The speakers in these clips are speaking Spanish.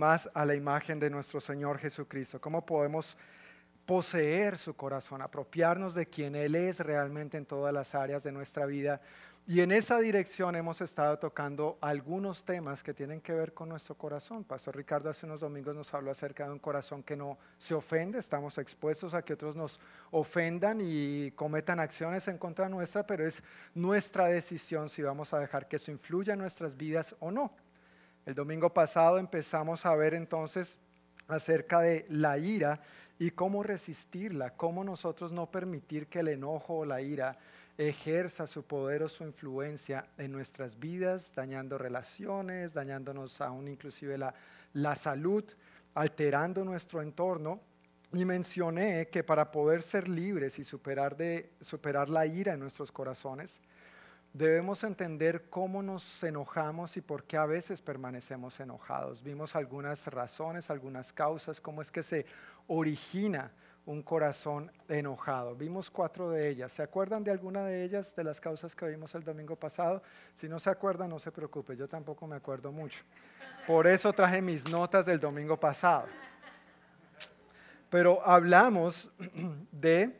más a la imagen de nuestro Señor Jesucristo, cómo podemos poseer su corazón, apropiarnos de quien Él es realmente en todas las áreas de nuestra vida y en esa dirección hemos estado tocando algunos temas que tienen que ver con nuestro corazón. Pastor Ricardo hace unos domingos nos habló acerca de un corazón que no se ofende. Estamos expuestos a que otros nos ofendan y cometan acciones en contra nuestra, pero es nuestra decisión si vamos a dejar que eso influya en nuestras vidas o no. El domingo pasado empezamos a ver entonces acerca de la ira y cómo resistirla, cómo nosotros no permitir que el enojo o la ira ejerza su poder o su influencia en nuestras vidas, dañando relaciones, dañándonos aún inclusive la, la salud, alterando nuestro entorno. Y mencioné que para poder ser libres y superar, de, superar la ira en nuestros corazones, debemos entender cómo nos enojamos y por qué a veces permanecemos enojados. Vimos algunas razones, algunas causas, cómo es que se origina un corazón enojado. Vimos cuatro de ellas. ¿Se acuerdan de alguna de ellas, de las causas que vimos el domingo pasado? Si no se acuerdan, no se preocupe, yo tampoco me acuerdo mucho. Por eso traje mis notas del domingo pasado. Pero hablamos de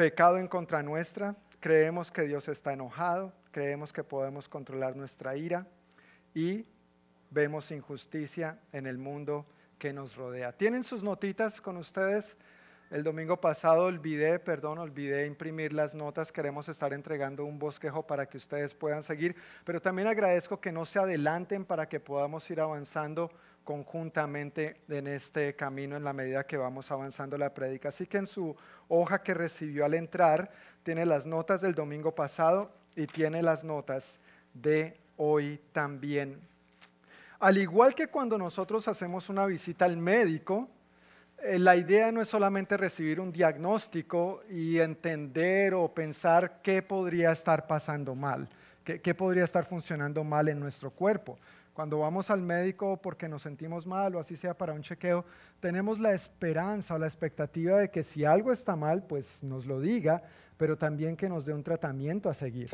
pecado en contra nuestra, creemos que Dios está enojado, creemos que podemos controlar nuestra ira y vemos injusticia en el mundo que nos rodea. ¿Tienen sus notitas con ustedes? El domingo pasado olvidé, perdón, olvidé imprimir las notas. Queremos estar entregando un bosquejo para que ustedes puedan seguir, pero también agradezco que no se adelanten para que podamos ir avanzando conjuntamente en este camino en la medida que vamos avanzando la prédica. Así que en su hoja que recibió al entrar tiene las notas del domingo pasado y tiene las notas de hoy también. Al igual que cuando nosotros hacemos una visita al médico, la idea no es solamente recibir un diagnóstico y entender o pensar qué podría estar pasando mal, qué, podría estar funcionando mal en nuestro cuerpo. Cuando vamos al médico porque nos sentimos mal o así sea para un chequeo, tenemos la esperanza o la expectativa de que si algo está mal, pues nos lo diga, pero también que nos dé un tratamiento a seguir,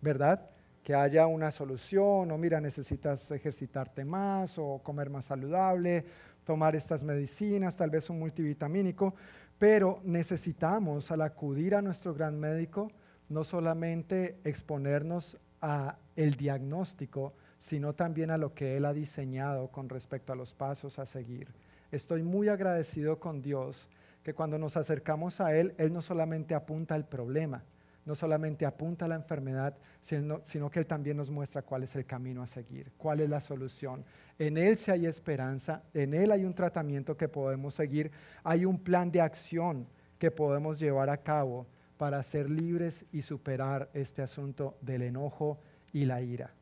¿verdad? que haya una solución, o mira, necesitas ejercitarte más o comer más saludable, tomar estas medicinas, tal vez un multivitamínico, pero necesitamos al acudir a nuestro gran médico no solamente exponernos a el diagnóstico, sino también a lo que él ha diseñado con respecto a los pasos a seguir. Estoy muy agradecido con Dios que cuando nos acercamos a él, él no solamente apunta al problema, no solamente apunta a la enfermedad, sino, que Él también nos muestra cuál es el camino a seguir, cuál es la solución. En Él sí hay esperanza, en Él hay un tratamiento que podemos seguir, hay un plan de acción que podemos llevar a cabo para ser libres y superar este asunto del enojo y la ira.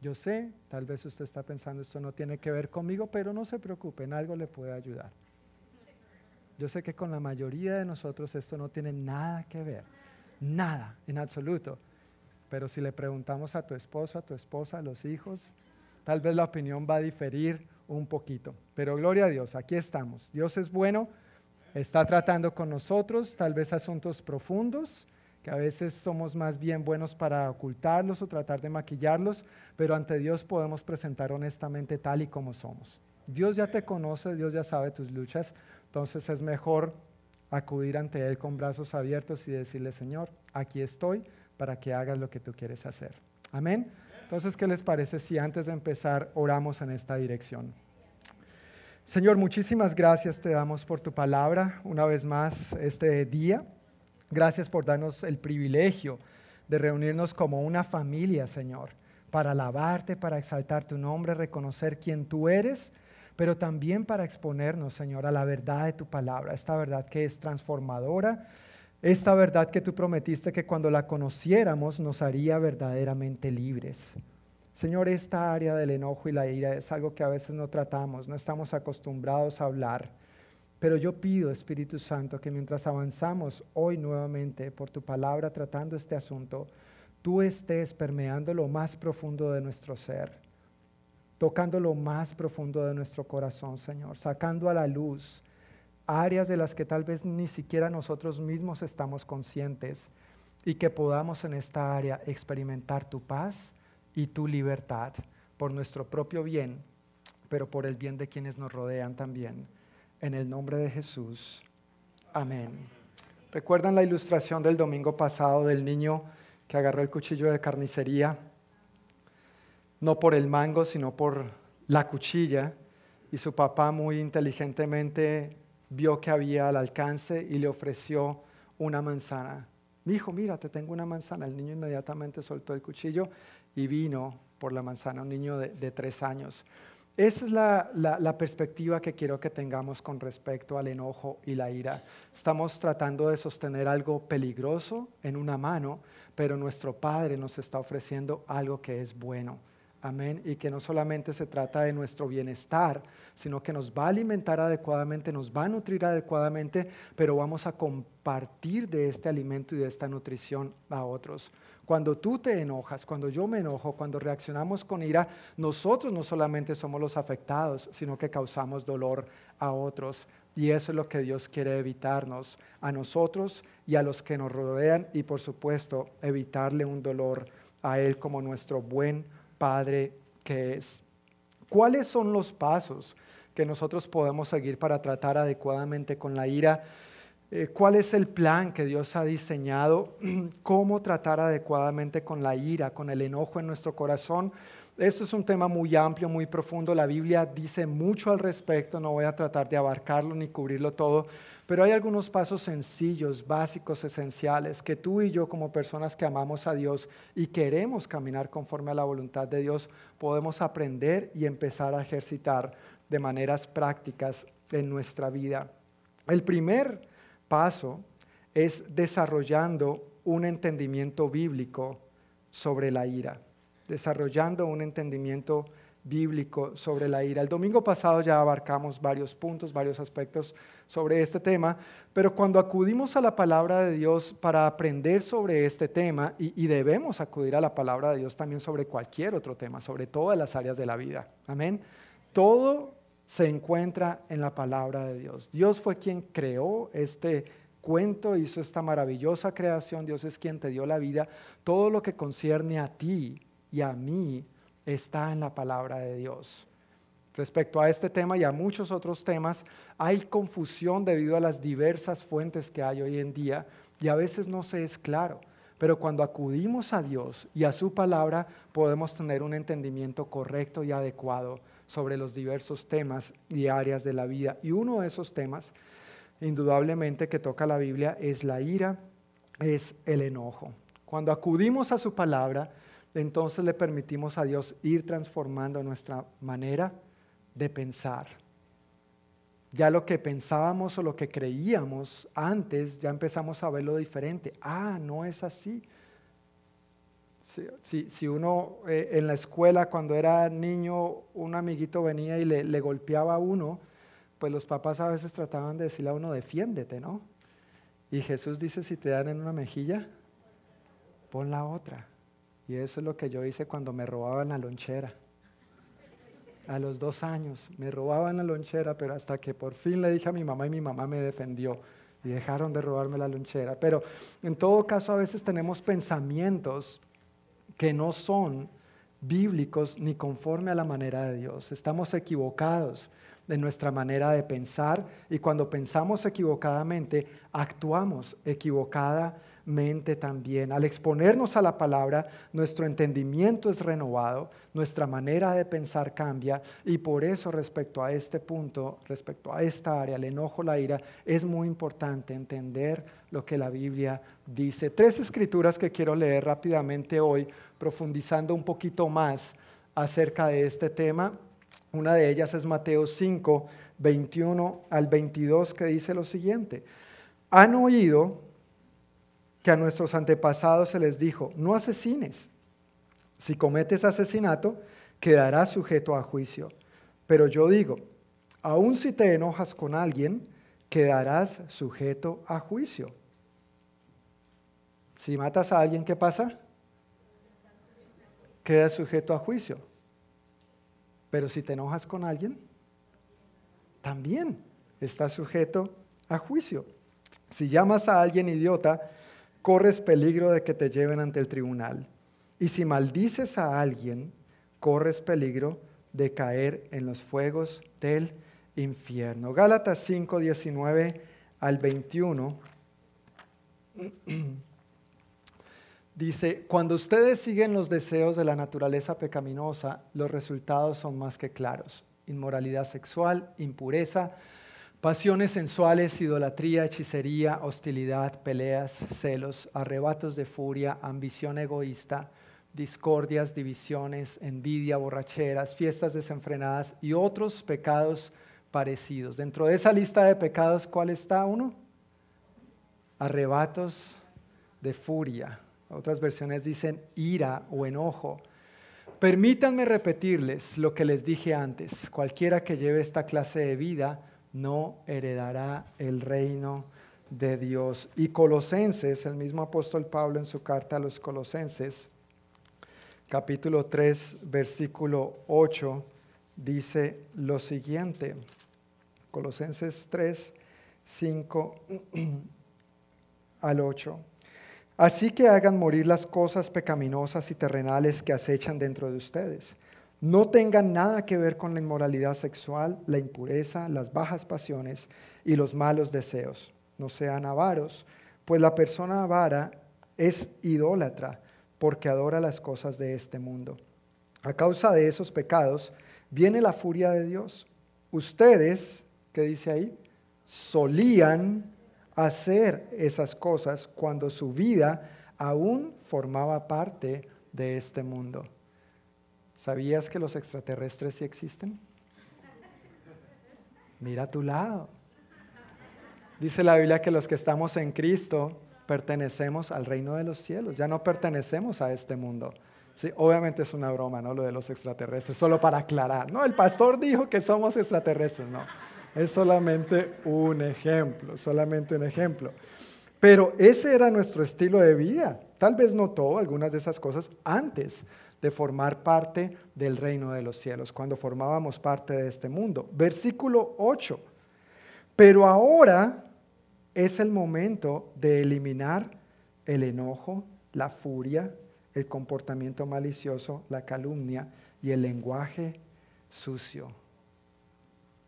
Yo sé, tal vez usted está pensando, esto no tiene que ver conmigo, pero no se preocupe, en algo le puede ayudar. Yo sé que con la mayoría de nosotros esto no tiene nada que ver Nada, en absoluto. Pero si le preguntamos a tu esposo, a tu esposa, a los hijos, tal vez la opinión va a diferir un poquito. Pero gloria a Dios, aquí estamos. Dios es bueno, está tratando con nosotros, tal vez asuntos profundos, que a veces somos más bien buenos para ocultarlos o tratar de maquillarlos, pero ante Dios podemos presentar honestamente tal y como somos. Dios ya te conoce, Dios ya sabe tus luchas, entonces es mejor acudir ante Él con brazos abiertos y decirle, Señor, aquí estoy para que hagas lo que tú quieres hacer. Amén. Entonces, ¿qué les parece si antes de empezar oramos en esta dirección? Señor, muchísimas gracias te damos por tu palabra una vez más este día. Gracias por darnos el privilegio de reunirnos como una familia, Señor, para alabarte, para exaltar tu nombre, reconocer quién tú eres pero también para exponernos, Señor, a la verdad de tu palabra, esta verdad que es transformadora, esta verdad que tú prometiste que cuando la conociéramos nos haría verdaderamente libres. Señor, esta área del enojo y la ira es algo que a veces no tratamos, no estamos acostumbrados a hablar. Pero yo pido, Espíritu Santo, que mientras avanzamos hoy nuevamente por tu palabra tratando este asunto, tú estés permeando lo más profundo de nuestro ser tocando lo más profundo de nuestro corazón, Señor, sacando a la luz áreas de las que tal vez ni siquiera nosotros mismos estamos conscientes y que podamos en esta área experimentar tu paz y tu libertad, por nuestro propio bien, pero por el bien de quienes nos rodean también. En el nombre de Jesús. Amén. ¿Recuerdan la ilustración del domingo pasado del niño que agarró el cuchillo de carnicería? No por el mango, sino por la cuchilla. Y su papá muy inteligentemente vio que había al alcance y le ofreció una manzana. Mi hijo, mira, te tengo una manzana. El niño inmediatamente soltó el cuchillo y vino por la manzana, un niño de, tres años. Esa es la, perspectiva que quiero que tengamos con respecto al enojo y la ira. Estamos tratando de sostener algo peligroso en una mano, pero nuestro Padre nos está ofreciendo algo que es bueno. Amén. Y que no solamente se trata de nuestro bienestar, sino que nos va a alimentar adecuadamente, nos va a nutrir adecuadamente, pero vamos a compartir de este alimento y de esta nutrición a otros. Cuando tú te enojas, cuando yo me enojo, cuando reaccionamos con ira, nosotros no solamente somos los afectados, sino que causamos dolor a otros. Y eso es lo que Dios quiere evitarnos, a nosotros y a los que nos rodean, y por supuesto, evitarle un dolor a Él como nuestro buen Padre que es. ¿Cuáles son los pasos que nosotros podemos seguir para tratar adecuadamente con la ira? Eh, ¿Cuál es el plan que Dios ha diseñado? ¿Cómo tratar adecuadamente con la ira, con el enojo en nuestro corazón? Esto es un tema muy amplio, muy profundo. La Biblia dice mucho al respecto. No voy a tratar de abarcarlo ni cubrirlo todo, pero hay algunos pasos sencillos, básicos, esenciales, que tú y yo como personas que amamos a Dios y queremos caminar conforme a la voluntad de Dios, podemos aprender y empezar a ejercitar de maneras prácticas en nuestra vida. El primer paso es desarrollando un entendimiento bíblico sobre la ira, desarrollando un entendimiento bíblico sobre la ira. El domingo pasado ya abarcamos varios puntos, varios aspectos sobre este tema, pero cuando acudimos a la palabra de Dios para aprender sobre este tema, y, debemos acudir a la palabra de Dios también sobre cualquier otro tema, sobre todas las áreas de la vida, amén, todo se encuentra en la palabra de Dios. Dios fue quien creó este cuento, hizo esta maravillosa creación, Dios es quien te dio la vida, todo lo que concierne a ti y a mí está en la palabra de Dios. Respecto a este tema y a muchos otros temas, hay confusión debido a las diversas fuentes que hay hoy en día y a veces no se es claro. Pero cuando acudimos a Dios y a su palabra, podemos tener un entendimiento correcto y adecuado sobre los diversos temas y áreas de la vida. Y uno de esos temas, indudablemente, que toca la Biblia es la ira, es el enojo. Cuando acudimos a su palabra, entonces le permitimos a Dios ir transformando nuestra manera de pensar. Ya lo que pensábamos o lo que creíamos antes, ya empezamos a verlo diferente. Ah, no es así. Si, uno eh, en la escuela cuando era niño, un amiguito venía y le, le golpeaba a uno, pues los papás a veces trataban de decirle a uno, defiéndete, ¿no? Y Jesús dice, si te dan en una mejilla, pon la otra. Y eso es lo que yo hice cuando me robaban la lonchera a los dos años. Me robaban la lonchera, pero hasta que por fin le dije a mi mamá y mi mamá me defendió y dejaron de robarme la lonchera. Pero en todo caso a veces tenemos pensamientos que no son bíblicos ni conforme a la manera de Dios. Estamos equivocados de nuestra manera de pensar y cuando pensamos equivocadamente, actuamos equivocadamente también. Al exponernos a la palabra, nuestro entendimiento es renovado, nuestra manera de pensar cambia y por eso respecto a este punto, respecto a esta área, el enojo, la ira, es muy importante entender lo que la Biblia dice. Tres escrituras que quiero leer rápidamente hoy, profundizando un poquito más acerca de este tema. Una de ellas es Mateo 5, 21 al 22, que dice lo siguiente. Han oído que a nuestros antepasados se les dijo, no asesines. Si cometes asesinato, quedarás sujeto a juicio. Pero yo digo, aun si te enojas con alguien, quedarás sujeto a juicio. Si matas a alguien, ¿qué pasa? Quedas sujeto a juicio. Pero si te enojas con alguien, también estás sujeto a juicio. Si llamas a alguien idiota, corres peligro de que te lleven ante el tribunal. Y si maldices a alguien, corres peligro de caer en los fuegos del infierno. Gálatas 5, 19 al 21. Dice, cuando ustedes siguen los deseos de la naturaleza pecaminosa, los resultados son más que claros. Inmoralidad sexual, impureza, pasiones sensuales, idolatría, hechicería, hostilidad, peleas, celos, arrebatos de furia, ambición egoísta, discordias, divisiones, envidia, borracheras, fiestas desenfrenadas y otros pecados parecidos. Dentro de esa lista de pecados, ¿cuál está uno? Arrebatos de furia. Otras versiones dicen ira o enojo. Permítanme repetirles lo que les dije antes. Cualquiera que lleve esta clase de vida no heredará el reino de Dios. Y Colosenses, el mismo apóstol Pablo en su carta a los Colosenses, capítulo 3, versículo 8, dice lo siguiente. Colosenses 3, 5 al 8. Así que hagan morir las cosas pecaminosas y terrenales que acechan dentro de ustedes. No tengan nada que ver con la inmoralidad sexual, la impureza, las bajas pasiones y los malos deseos. No sean avaros, pues la persona avara es idólatra porque adora las cosas de este mundo. A causa de esos pecados viene la furia de Dios. Ustedes, ¿qué dice ahí? Solían hacer esas cosas cuando su vida aún formaba parte de este mundo. ¿Sabías que los extraterrestres sí existen? Mira a tu lado. Dice la Biblia que los que estamos en Cristo pertenecemos al reino de los cielos, ya no pertenecemos a este mundo. Obviamente es una broma, ¿no? Lo de los extraterrestres, solo para aclarar. No, el pastor dijo que somos extraterrestres, no. Es solamente un ejemplo, solamente un ejemplo. Pero ese era nuestro estilo de vida. Tal vez no todo, algunas de esas cosas, antes de formar parte del reino de los cielos, cuando formábamos parte de este mundo. Versículo 8. Pero ahora es el momento de eliminar el enojo, la furia, el comportamiento malicioso, la calumnia y el lenguaje sucio.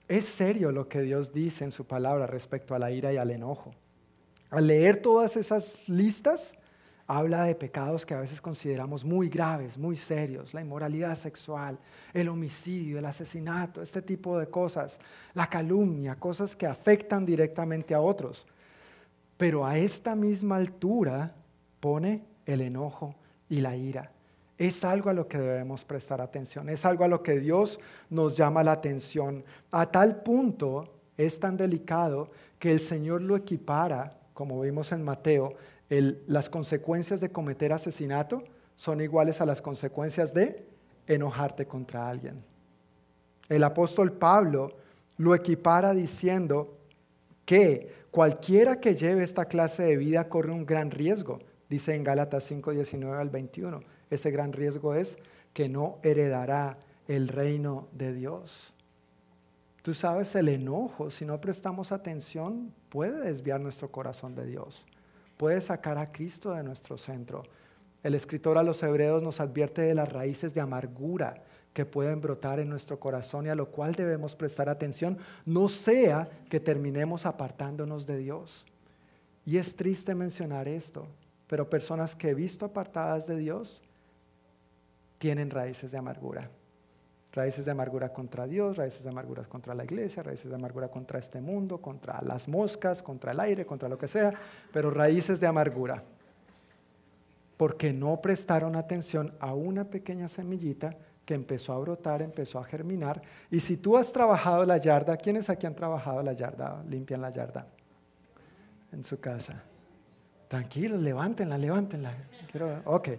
Es serio lo que Dios dice en su palabra respecto a la ira y al enojo. Al leer todas esas listas, habla de pecados que a veces consideramos muy graves, muy serios, la inmoralidad sexual, el homicidio, el asesinato, este tipo de cosas, la calumnia, cosas que afectan directamente a otros. Pero a esta misma altura pone el enojo y la ira es algo a lo que debemos prestar atención, es algo a lo que Dios nos llama la atención. A tal punto es tan delicado que el Señor lo equipara, como vimos en Mateo, las consecuencias de cometer asesinato son iguales a las consecuencias de enojarte contra alguien. El apóstol Pablo lo equipara diciendo que cualquiera que lleve esta clase de vida corre un gran riesgo, dice en Gálatas 5, 19 al 21 ese gran riesgo es que no heredará el reino de Dios. Tú sabes, el enojo, si no prestamos atención, puede desviar nuestro corazón de Dios, puede sacar a Cristo de nuestro centro. El escritor a los hebreos nos advierte de las raíces de amargura que pueden brotar en nuestro corazón y a lo cual debemos prestar atención, no sea que terminemos apartándonos de Dios. Y es triste mencionar esto, pero personas que he visto apartadas de Dios tienen raíces de amargura. Raíces de amargura contra Dios, raíces de amargura contra la iglesia, raíces de amargura contra este mundo, contra las moscas, contra el aire, contra lo que sea, pero raíces de amargura. Porque no prestaron atención a una pequeña semillita que empezó a brotar, empezó a germinar. Y si tú has trabajado la yarda, ¿quiénes aquí han trabajado la yarda? Limpian la yarda en su casa. Tranquilos, levántenla, levántenla. Ok.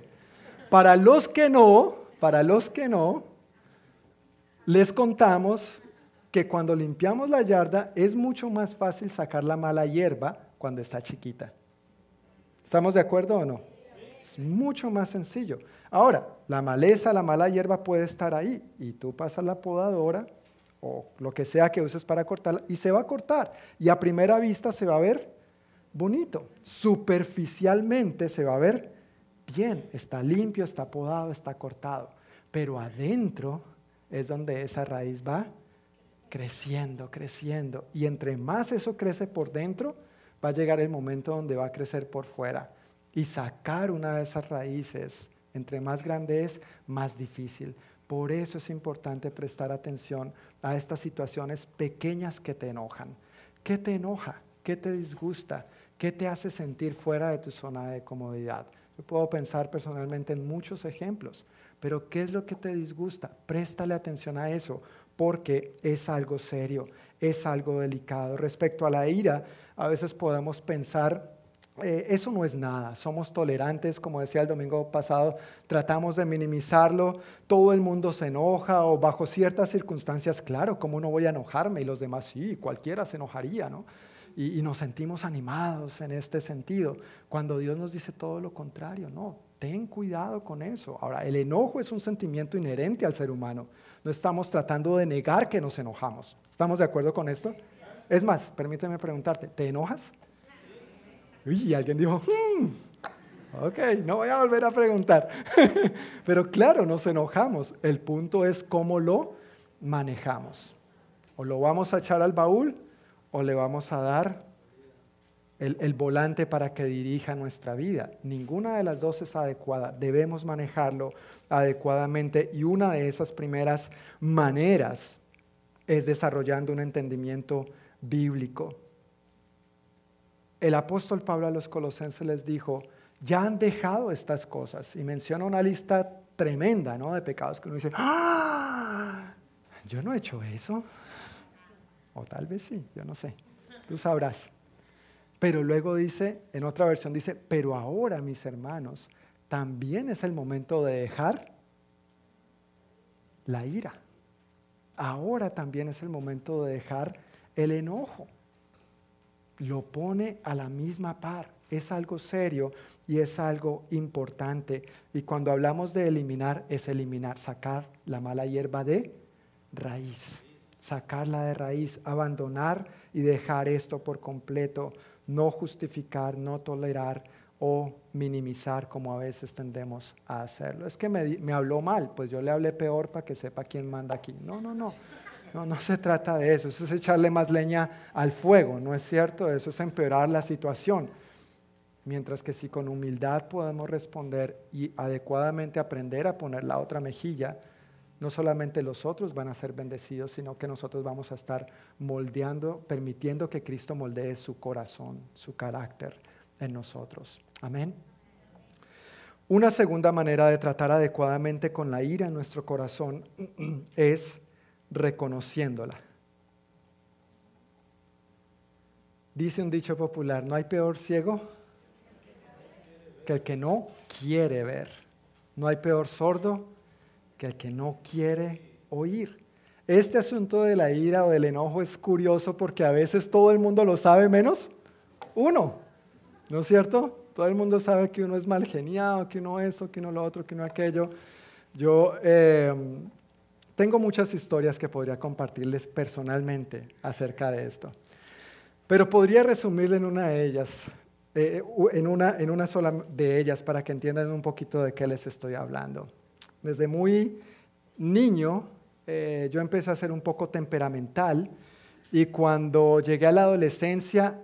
Para los que no, para los que no, les contamos que cuando limpiamos la yarda es mucho más fácil sacar la mala hierba cuando está chiquita. ¿Estamos de acuerdo o no? Es mucho más sencillo. Ahora, la maleza, la mala hierba puede estar ahí y tú pasas la podadora o lo que sea que uses para cortarla y se va a cortar. Y a primera vista se va a ver bonito. Superficialmente se va a ver bien, está limpio, está podado, está cortado. pero adentro es donde esa raíz va creciendo, creciendo. Y entre más eso crece por dentro, va a llegar el momento donde va a crecer por fuera. Y sacar una de esas raíces, entre más grande es, más difícil. Por eso es importante prestar atención a estas situaciones pequeñas que te enojan. ¿Qué te enoja? ¿Qué te disgusta? ¿Qué te hace sentir fuera de tu zona de comodidad? Yo puedo pensar personalmente en muchos ejemplos, pero ¿qué es lo que te disgusta? Préstale atención a eso, porque es algo serio, es algo delicado. Respecto a la ira, a veces podemos pensar, eh, eso no es nada, somos tolerantes, como decía el domingo pasado, tratamos de minimizarlo, todo el mundo se enoja o bajo ciertas circunstancias, claro, ¿cómo no voy a enojarme? Y los demás sí, cualquiera se enojaría, ¿no? Y, y nos sentimos animados en este sentido, cuando Dios nos dice todo lo contrario, no, ten cuidado con eso. Ahora, el enojo es un sentimiento inherente al ser humano, no estamos tratando de negar que nos enojamos. ¿Estamos de acuerdo con esto? Es más, permíteme preguntarte, ¿te enojas? Y alguien dijo, hmm, ok, no voy a volver a preguntar. Pero claro, nos enojamos. El punto es cómo lo manejamos. O lo vamos a echar al baúl o le vamos a dar el, volante para que dirija nuestra vida. Ninguna de las dos es adecuada. Debemos manejarlo adecuadamente y una de esas primeras maneras es desarrollando un entendimiento bíblico. El apóstol Pablo a los colosenses les dijo, ya han dejado estas cosas y menciona una lista tremenda ¿no? de pecados que uno dice, ¡Ah! yo no he hecho eso. O tal vez sí, yo no sé, tú sabrás. Pero luego dice, en otra versión dice, pero ahora mis hermanos, también es el momento de dejar la ira. Ahora también es el momento de dejar el enojo. Lo pone a la misma par. Es algo serio y es algo importante. Y cuando hablamos de eliminar, es eliminar, sacar la mala hierba de raíz. Sacarla de raíz, abandonar y dejar esto por completo. No justificar, no tolerar o minimizar como a veces tendemos a hacerlo. Es que me, habló mal, pues yo le hablé peor para que sepa quién manda aquí. No, no, no. No, no se trata de eso, eso es echarle más leña al fuego, ¿no es cierto? Eso es empeorar la situación. Mientras que si con humildad podemos responder y adecuadamente aprender a poner la otra mejilla, no solamente los otros van a ser bendecidos, sino que nosotros vamos a estar moldeando, permitiendo que Cristo moldee su corazón, su carácter en nosotros. Amén. Una segunda manera de tratar adecuadamente con la ira en nuestro corazón es reconociéndola. Dice un dicho popular, no hay peor ciego que el que no quiere ver. No hay peor sordo que el que no quiere oír. Este asunto de la ira o del enojo es curioso porque a veces todo el mundo lo sabe menos uno. ¿No es cierto? Todo el mundo sabe que uno es mal geniado, que uno esto, que uno lo otro, que uno aquello. Yo eh, tengo muchas historias que podría compartirles personalmente acerca de esto, pero podría resumirle en una de ellas, eh, en, una, en una sola de ellas para que entiendan un poquito de qué les estoy hablando. Desde muy niño eh, yo empecé a ser un poco temperamental y cuando llegué a la adolescencia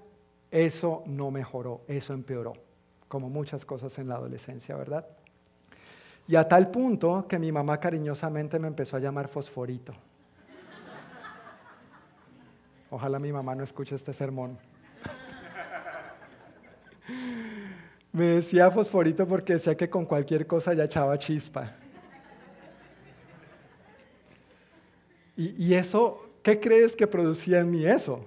eso no mejoró, eso empeoró, como muchas cosas en la adolescencia, ¿verdad? Y a tal punto que mi mamá cariñosamente me empezó a llamar fosforito. Ojalá mi mamá no escuche este sermón. me decía fosforito porque decía que con cualquier cosa ya echaba chispa. Y, eso, ¿qué crees que producía en mí eso?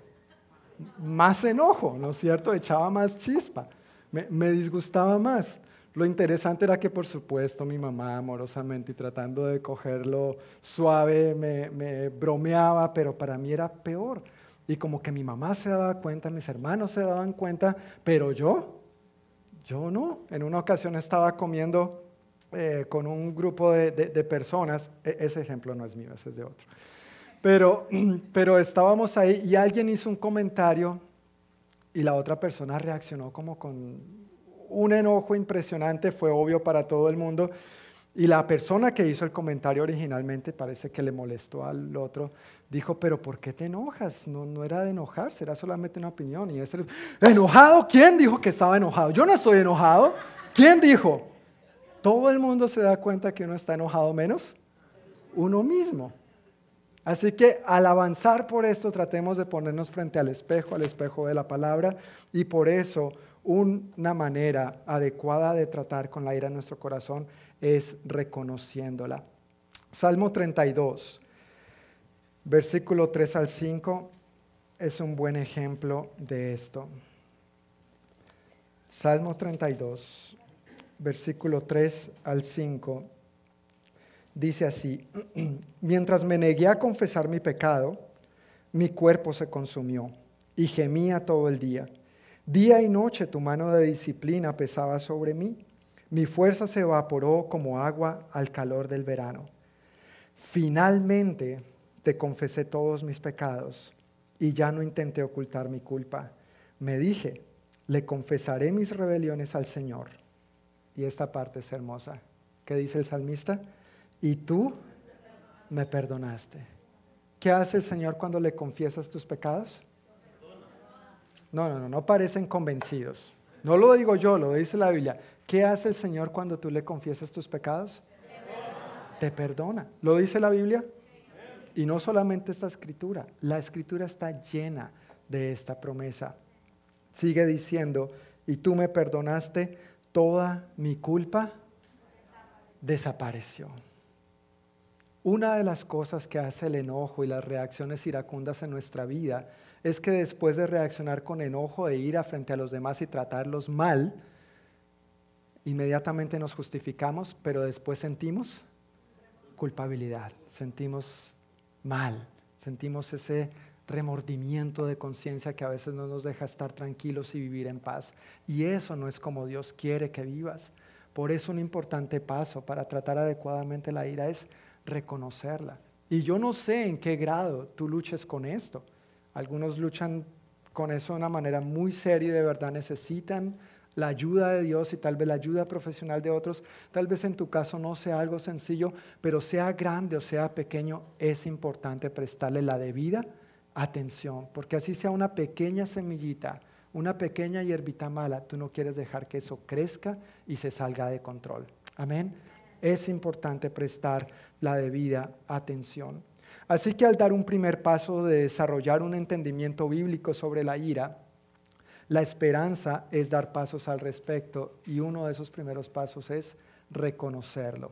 Más enojo, ¿no es cierto? Echaba más chispa, me disgustaba más. Lo interesante era que, por supuesto, mi mamá amorosamente y tratando de cogerlo suave me, bromeaba, pero para mí era peor. Y como que mi mamá se daba cuenta, mis hermanos se daban cuenta, pero yo, yo no. En una ocasión estaba comiendo eh, con un grupo de, personas, e, ese ejemplo no es mío, ese es de otro. Pero, pero estábamos ahí y alguien hizo un comentario y la otra persona reaccionó como con un enojo impresionante, fue obvio para todo el mundo. Y la persona que hizo el comentario originalmente parece que le molestó al otro. Dijo, pero ¿por qué te enojas? No, no era de enojarse, era solamente una opinión. Y ese, ¿enojado? ¿Quién dijo que estaba enojado? Yo no estoy enojado. ¿Quién dijo? Todo el mundo se da cuenta que uno está enojado menos uno mismo. Así que al avanzar por esto tratemos de ponernos frente al espejo, al espejo de la palabra, y por eso una manera adecuada de tratar con la ira en nuestro corazón es reconociéndola. Salmo 32, versículo 3 al 5 es un buen ejemplo de esto. Salmo 32, versículo 3 al 5 dice así, mientras me negué a confesar mi pecado, mi cuerpo se consumió y gemía todo el día. Día y noche tu mano de disciplina pesaba sobre mí. Mi fuerza se evaporó como agua al calor del verano. Finalmente te confesé todos mis pecados y ya no intenté ocultar mi culpa. Me dije, le confesaré mis rebeliones al Señor. Y esta parte es hermosa. ¿Qué dice el salmista? Y tú me perdonaste. ¿Qué hace el Señor cuando le confiesas tus pecados? No, no, no, no parecen convencidos. No lo digo yo, lo dice la Biblia. ¿Qué hace el Señor cuando tú le confiesas tus pecados? Te perdona. ¿Lo dice la Biblia? Y no solamente esta escritura, la escritura está llena de esta promesa. Sigue diciendo, y tú me perdonaste, toda mi culpa desapareció. Una de las cosas que hace el enojo y las reacciones iracundas en nuestra vida es que después de reaccionar con enojo e ira frente a los demás y tratarlos mal, inmediatamente nos justificamos, pero después sentimos culpabilidad, sentimos mal, sentimos ese remordimiento de conciencia que a veces no nos deja estar tranquilos y vivir en paz. Y eso no es como Dios quiere que vivas. Por eso un importante paso para tratar adecuadamente la ira es reconocerla. Y yo no sé en qué grado tú luches con esto. Algunos luchan con eso de una manera muy seria y de verdad necesitan la ayuda de Dios y tal vez la ayuda profesional de otros. Tal vez en tu caso no sea algo sencillo, pero sea grande o sea pequeño, es importante prestarle la debida atención, porque así sea una pequeña semillita, una pequeña hierbita mala, tú no quieres dejar que eso crezca y se salga de control. Amén es importante prestar la debida atención. Así que al dar un primer paso de desarrollar un entendimiento bíblico sobre la ira, la esperanza es dar pasos al respecto y uno de esos primeros pasos es reconocerlo.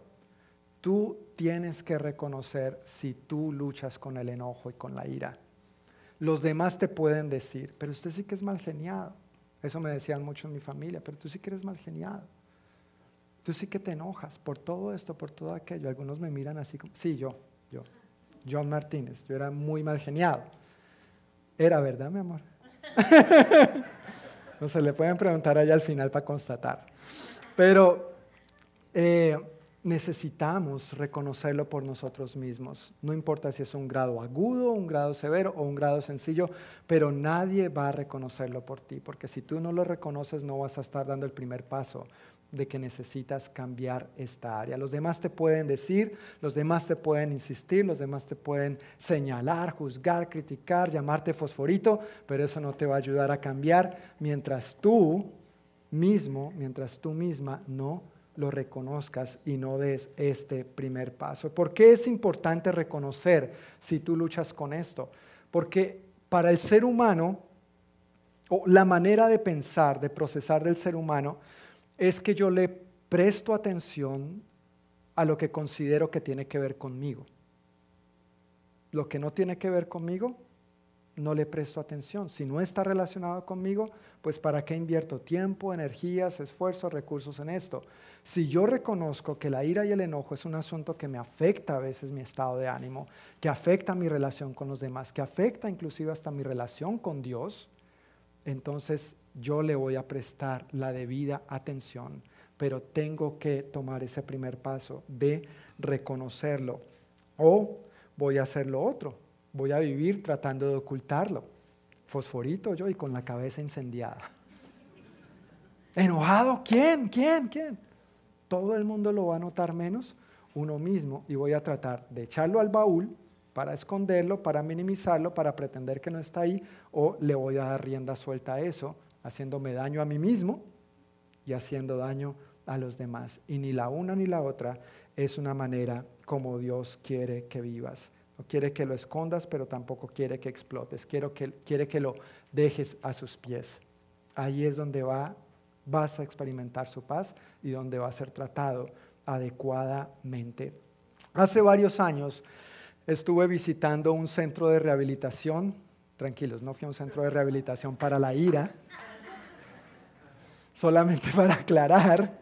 Tú tienes que reconocer si tú luchas con el enojo y con la ira. Los demás te pueden decir, pero usted sí que es mal geniado. Eso me decían mucho en mi familia, pero tú sí que eres mal geniado. Tú sí que te enojas por todo esto, por todo aquello. Algunos me miran así como, sí, yo, yo, John Martínez, yo era muy mal geniado. Era verdad, mi amor. no se le pueden preguntar allá al final para constatar. Pero eh, necesitamos reconocerlo por nosotros mismos. No importa si es un grado agudo, un grado severo o un grado sencillo, pero nadie va a reconocerlo por ti, porque si tú no lo reconoces no vas a estar dando el primer paso de que necesitas cambiar esta área. Los demás te pueden decir, los demás te pueden insistir, los demás te pueden señalar, juzgar, criticar, llamarte fosforito, pero eso no te va a ayudar a cambiar mientras tú mismo, mientras tú misma no lo reconozcas y no des este primer paso. ¿Por qué es importante reconocer si tú luchas con esto? Porque para el ser humano, o la manera de pensar, de procesar del ser humano, es que yo le presto atención a lo que considero que tiene que ver conmigo. Lo que no tiene que ver conmigo, no le presto atención. Si no está relacionado conmigo, pues ¿para qué invierto tiempo, energías, esfuerzos, recursos en esto? Si yo reconozco que la ira y el enojo es un asunto que me afecta a veces mi estado de ánimo, que afecta mi relación con los demás, que afecta inclusive hasta mi relación con Dios, entonces yo le voy a prestar la debida atención, pero tengo que tomar ese primer paso de reconocerlo. O voy a hacer lo otro, voy a vivir tratando de ocultarlo. Fosforito yo y con la cabeza incendiada. ¿Enojado? ¿Quién? ¿Quién? ¿Quién? todo el mundo lo va a notar menos uno mismo y voy a tratar de echarlo al baúl para esconderlo, para minimizarlo, para pretender que no está ahí, o le voy a dar rienda suelta a eso, haciéndome daño a mí mismo y haciendo daño a los demás. Y ni la una ni la otra es una manera como Dios quiere que vivas. No quiere que lo escondas, pero tampoco quiere que explotes. Quiero que, quiere que lo dejes a sus pies. Ahí es donde va, vas a experimentar su paz y donde va a ser tratado adecuadamente. Hace varios años estuve visitando un centro de rehabilitación. Tranquilos, no fui a un centro de rehabilitación para la ira. Solamente para aclarar,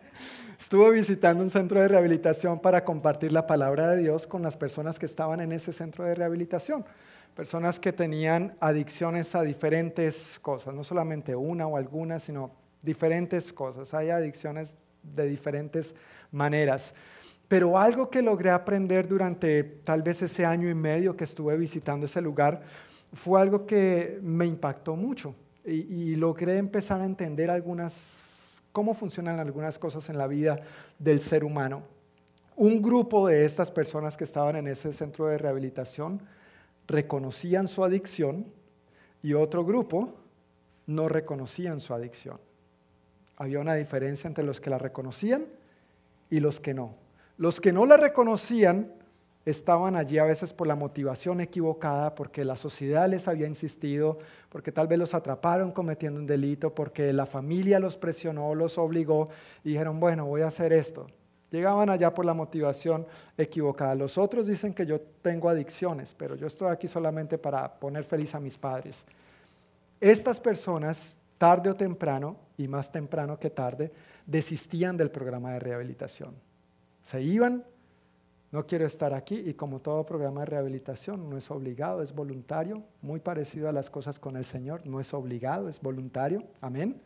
estuve visitando un centro de rehabilitación para compartir la palabra de Dios con las personas que estaban en ese centro de rehabilitación. Personas que tenían adicciones a diferentes cosas, no solamente una o algunas, sino diferentes cosas. Hay adicciones de diferentes maneras. Pero algo que logré aprender durante tal vez ese año y medio que estuve visitando ese lugar fue algo que me impactó mucho y, logré empezar a entender algunas, cómo funcionan algunas cosas en la vida del ser humano. Un grupo de estas personas que estaban en ese centro de rehabilitación reconocían su adicción y otro grupo no reconocían su adicción. Había una diferencia entre los que la reconocían y los que no. Los que no la reconocían estaban allí a veces por la motivación equivocada, porque la sociedad les había insistido, porque tal vez los atraparon cometiendo un delito, porque la familia los presionó, los obligó y dijeron, bueno, voy a hacer esto. Llegaban allá por la motivación equivocada. Los otros dicen que yo tengo adicciones, pero yo estoy aquí solamente para poner feliz a mis padres. Estas personas, tarde o temprano, y más temprano que tarde, desistían del programa de rehabilitación. Se iban, no quiero estar aquí y como todo programa de rehabilitación no es obligado, es voluntario, muy parecido a las cosas con el Señor, no es obligado, es voluntario, amén.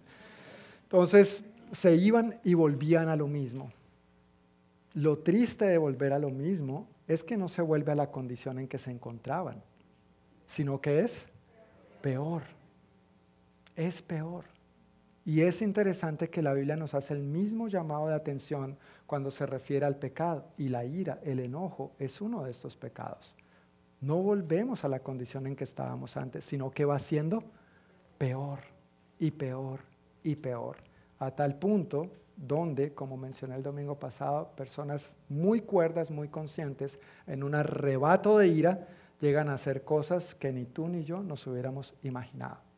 Entonces se iban y volvían a lo mismo. Lo triste de volver a lo mismo es que no se vuelve a la condición en que se encontraban, sino que es peor, es peor. Y es interesante que la Biblia nos hace el mismo llamado de atención cuando se refiere al pecado. Y la ira, el enojo, es uno de estos pecados. No volvemos a la condición en que estábamos antes, sino que va siendo peor y peor y peor. A tal punto donde, como mencioné el domingo pasado, personas muy cuerdas, muy conscientes, en un arrebato de ira, llegan a hacer cosas que ni tú ni yo nos hubiéramos imaginado.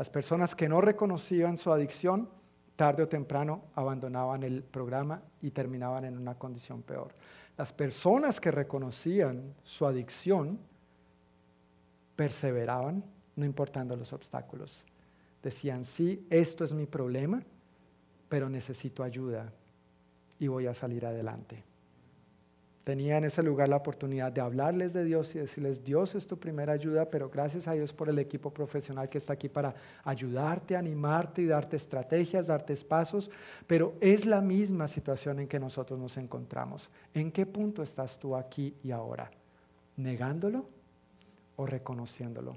Las personas que no reconocían su adicción, tarde o temprano abandonaban el programa y terminaban en una condición peor. Las personas que reconocían su adicción, perseveraban, no importando los obstáculos. Decían, sí, esto es mi problema, pero necesito ayuda y voy a salir adelante tenía en ese lugar la oportunidad de hablarles de Dios y decirles, Dios es tu primera ayuda, pero gracias a Dios por el equipo profesional que está aquí para ayudarte, animarte y darte estrategias, darte pasos, pero es la misma situación en que nosotros nos encontramos. ¿En qué punto estás tú aquí y ahora? ¿Negándolo o reconociéndolo?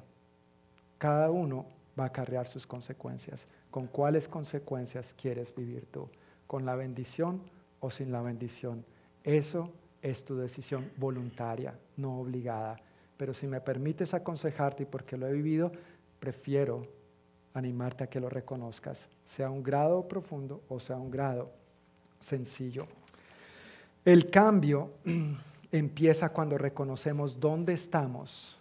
Cada uno va a acarrear sus consecuencias. ¿Con cuáles consecuencias quieres vivir tú? ¿Con la bendición o sin la bendición? Eso es tu decisión voluntaria, no obligada. Pero si me permites aconsejarte y porque lo he vivido, prefiero animarte a que lo reconozcas, sea un grado profundo o sea un grado sencillo. El cambio empieza cuando reconocemos dónde estamos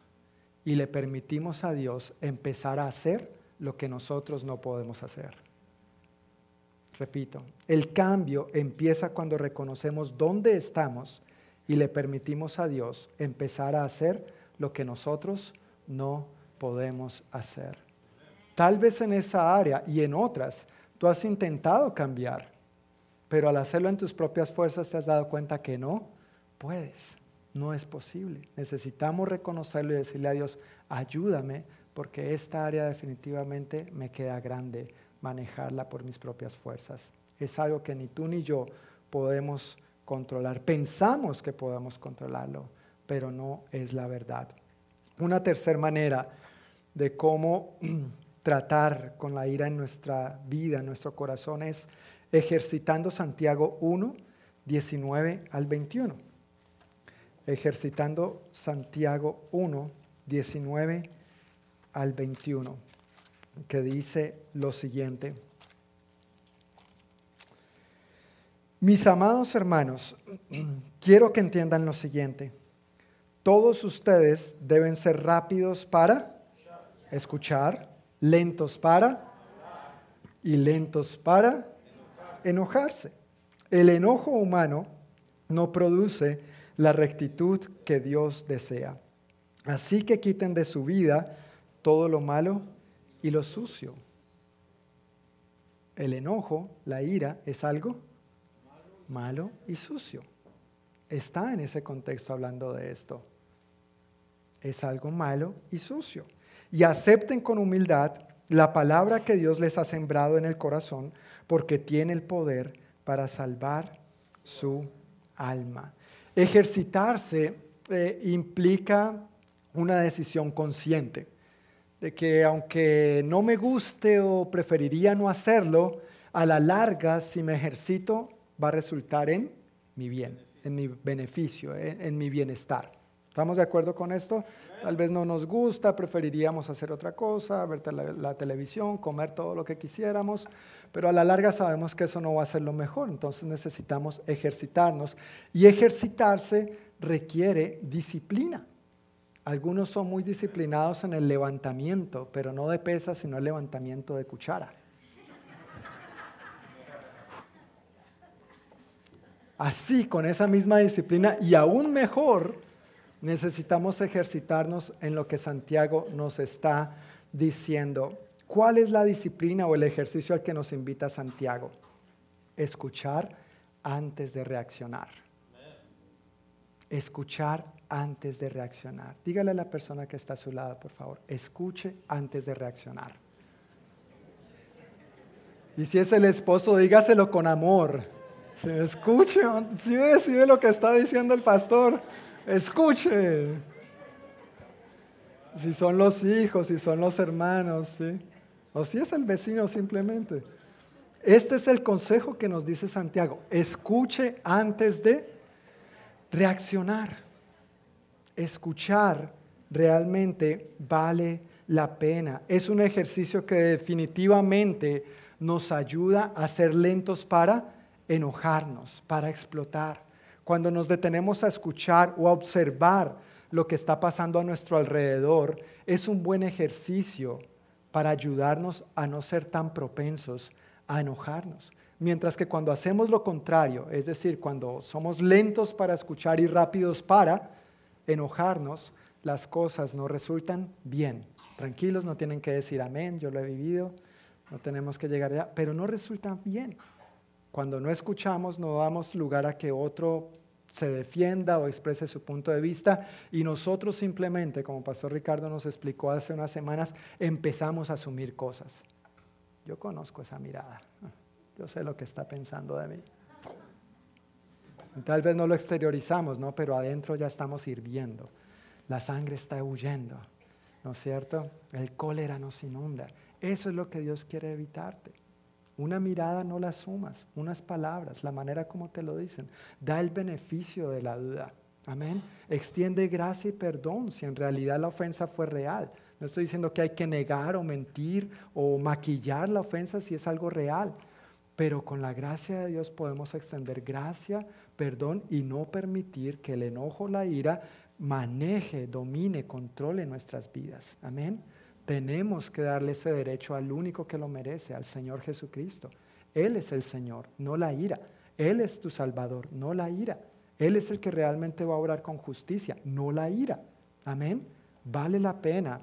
y le permitimos a Dios empezar a hacer lo que nosotros no podemos hacer. Repito, el cambio empieza cuando reconocemos dónde estamos y le permitimos a Dios empezar a hacer lo que nosotros no podemos hacer. Tal vez en esa área y en otras tú has intentado cambiar, pero al hacerlo en tus propias fuerzas te has dado cuenta que no puedes, no es posible. Necesitamos reconocerlo y decirle a Dios, ayúdame porque esta área definitivamente me queda grande manejarla por mis propias fuerzas. Es algo que ni tú ni yo podemos controlar. Pensamos que podemos controlarlo, pero no es la verdad. Una tercera manera de cómo tratar con la ira en nuestra vida, en nuestro corazón, es ejercitando Santiago 1, 19 al 21. Ejercitando Santiago 1, 19 al 21, que dice lo siguiente. Mis amados hermanos, quiero que entiendan lo siguiente. Todos ustedes deben ser rápidos para escuchar, lentos para y lentos para enojarse. El enojo humano no produce la rectitud que Dios desea. Así que quiten de su vida todo lo malo y lo sucio. El enojo, la ira, es algo malo y sucio. Está en ese contexto hablando de esto. Es algo malo y sucio. Y acepten con humildad la palabra que Dios les ha sembrado en el corazón, porque tiene el poder para salvar su alma. Ejercitarse eh, implica una decisión consciente de que aunque no me guste o preferiría no hacerlo, a la larga, si me ejercito, va a resultar en mi bien, en mi beneficio, en, mi bienestar. ¿Estamos de acuerdo con esto? Tal vez no nos gusta, preferiríamos hacer otra cosa, ver la, televisión, comer todo lo que quisiéramos, pero a la larga sabemos que eso no va a ser lo mejor, entonces necesitamos ejercitarnos y ejercitarse requiere disciplina. Algunos son muy disciplinados en el levantamiento, pero no de pesas, sino el levantamiento de cuchara. Así, con esa misma disciplina y aún mejor, necesitamos ejercitarnos en lo que Santiago nos está diciendo. ¿Cuál es la disciplina o el ejercicio al que nos invita Santiago? Escuchar antes de reaccionar. Escuchar antes de reaccionar. Dígale a la persona que está a su lado, por favor, escuche antes de reaccionar. Y si es el esposo, dígaselo con amor. Si escuche, si ve, lo que está diciendo el pastor, escuche. Si son los hijos, si son los hermanos, o si es el vecino simplemente. Este es el consejo que nos dice Santiago. Escuche antes de reaccionar. Escuchar realmente vale la pena. Es un ejercicio que definitivamente nos ayuda a ser lentos para enojarnos, para explotar. Cuando nos detenemos a escuchar o a observar lo que está pasando a nuestro alrededor, es un buen ejercicio para ayudarnos a no ser tan propensos a enojarnos. Mientras que cuando hacemos lo contrario, es decir, cuando somos lentos para escuchar y rápidos para enojarnos, las cosas no resultan bien. Tranquilos, no tienen que decir amén, yo lo he vivido, no tenemos que llegar allá, pero no resultan bien. Cuando no escuchamos, no damos lugar a que otro se defienda o exprese su punto de vista y nosotros simplemente, como Pastor Ricardo nos explicó hace unas semanas, empezamos a asumir cosas. Yo conozco esa mirada, yo sé lo que está pensando de mí. Tal vez no lo exteriorizamos, ¿no? pero adentro ya estamos hirviendo. La sangre está huyendo, ¿no es cierto? El cólera nos inunda. Eso es lo que Dios quiere evitarte. Una mirada no la sumas, unas palabras, la manera como te lo dicen, da el beneficio de la duda. Amén. Extiende gracia y perdón si en realidad la ofensa fue real. No estoy diciendo que hay que negar o mentir o maquillar la ofensa si es algo real, pero con la gracia de Dios podemos extender gracia, perdón y no permitir que el enojo, la ira maneje, domine, controle nuestras vidas. Amén. Tenemos que darle ese derecho al único que lo merece, al Señor Jesucristo. Él es el Señor, no la ira. Él es tu Salvador, no la ira. Él es el que realmente va a obrar con justicia, no la ira. Amén. Vale la pena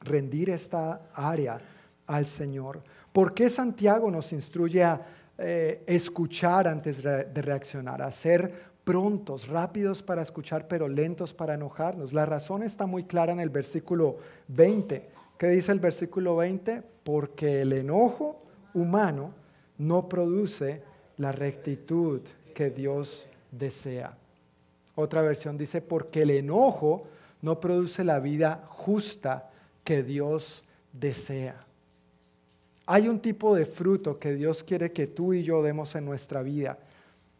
rendir esta área al Señor. ¿Por qué Santiago nos instruye a eh, escuchar antes de reaccionar, a ser prontos, rápidos para escuchar, pero lentos para enojarnos? La razón está muy clara en el versículo 20. ¿Qué dice el versículo 20? Porque el enojo humano no produce la rectitud que Dios desea. Otra versión dice, porque el enojo no produce la vida justa que Dios desea. Hay un tipo de fruto que Dios quiere que tú y yo demos en nuestra vida.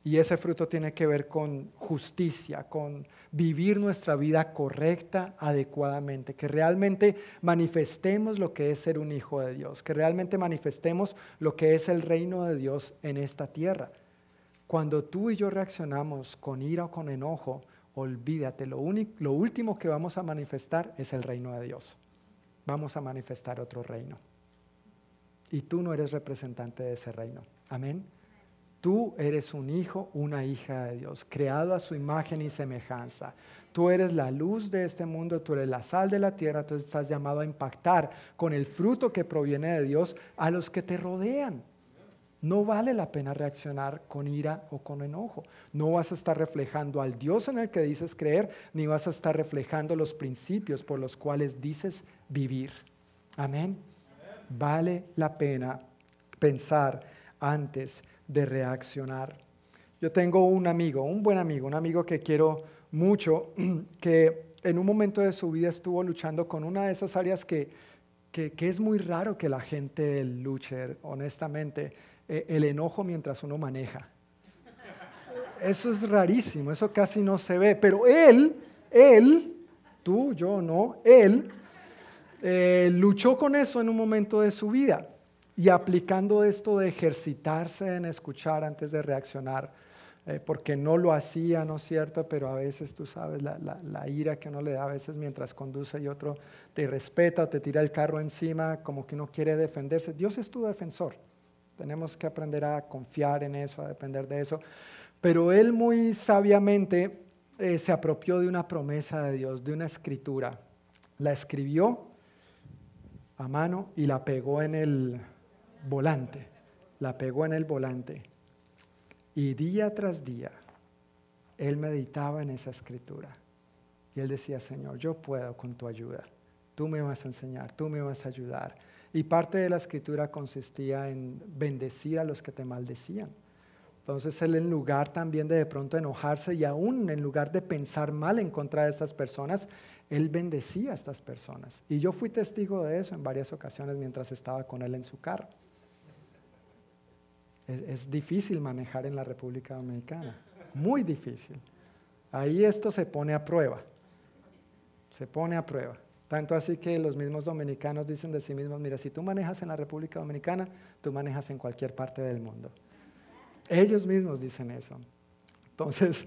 Y ese fruto tiene que ver con justicia, con vivir nuestra vida correcta, adecuadamente, que realmente manifestemos lo que es ser un hijo de Dios, que realmente manifestemos lo que es el reino de Dios en esta tierra. Cuando tú y yo reaccionamos con ira o con enojo, olvídate, lo, lo último que vamos a manifestar es el reino de Dios. Vamos a manifestar otro reino. Y tú no eres representante de ese reino. Amén. Tú eres un hijo, una hija de Dios, creado a su imagen y semejanza. Tú eres la luz de este mundo, tú eres la sal de la tierra, tú estás llamado a impactar con el fruto que proviene de Dios a los que te rodean. No vale la pena reaccionar con ira o con enojo. No vas a estar reflejando al Dios en el que dices creer, ni vas a estar reflejando los principios por los cuales dices vivir. Amén. Vale la pena pensar antes de reaccionar. Yo tengo un amigo, un buen amigo, un amigo que quiero mucho, que en un momento de su vida estuvo luchando con una de esas áreas que, que, es muy raro que la gente luche, honestamente, eh, el enojo mientras uno maneja. Eso es rarísimo, eso casi no se ve, pero él, él, tú, yo no, él, eh, luchó con eso en un momento de su vida y aplicando esto de ejercitarse en escuchar antes de reaccionar, eh, porque no lo hacía, ¿no es cierto? Pero a veces tú sabes la, ira que uno le da a veces mientras conduce y otro te respeta o te tira el carro encima, como que uno quiere defenderse. Dios es tu defensor. Tenemos que aprender a confiar en eso, a depender de eso. Pero él muy sabiamente eh, se apropió de una promesa de Dios, de una escritura. La escribió a mano y la pegó en el, volante, la pegó en el volante. Y día tras día, él meditaba en esa escritura. Y él decía, Señor, yo puedo con tu ayuda. Tú me vas a enseñar, tú me vas a ayudar. Y parte de la escritura consistía en bendecir a los que te maldecían. Entonces él en lugar también de de pronto enojarse y aún en lugar de pensar mal en contra de estas personas, él bendecía a estas personas. Y yo fui testigo de eso en varias ocasiones mientras estaba con él en su carro es, difícil manejar en la República Dominicana, muy difícil. Ahí esto se pone a prueba, se pone a prueba. Tanto así que los mismos dominicanos dicen de sí mismos, mira, si tú manejas en la República Dominicana, tú manejas en cualquier parte del mundo. Ellos mismos dicen eso. Entonces,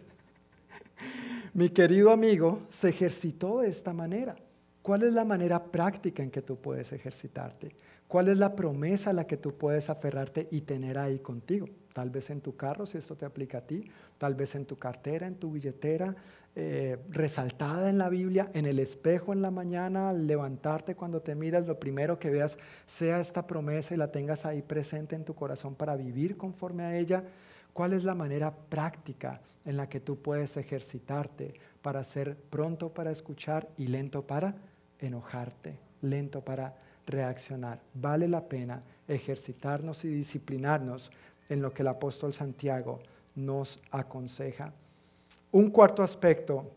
mi querido amigo se ejercitó de esta manera. ¿Cuál es la manera práctica en que tú puedes ejercitarte? ¿Cuál es la promesa a la que tú puedes aferrarte y tener ahí contigo? Tal vez en tu carro, si esto te aplica a ti, tal vez en tu cartera, en tu billetera, eh, resaltada en la Biblia, en el espejo en la mañana, al levantarte cuando te miras, lo primero que veas sea esta promesa y la tengas ahí presente en tu corazón para vivir conforme a ella. ¿Cuál es la manera práctica en la que tú puedes ejercitarte para ser pronto para escuchar y lento para enojarte, lento para reaccionar. Vale la pena ejercitarnos y disciplinarnos en lo que el apóstol Santiago nos aconseja. Un cuarto aspecto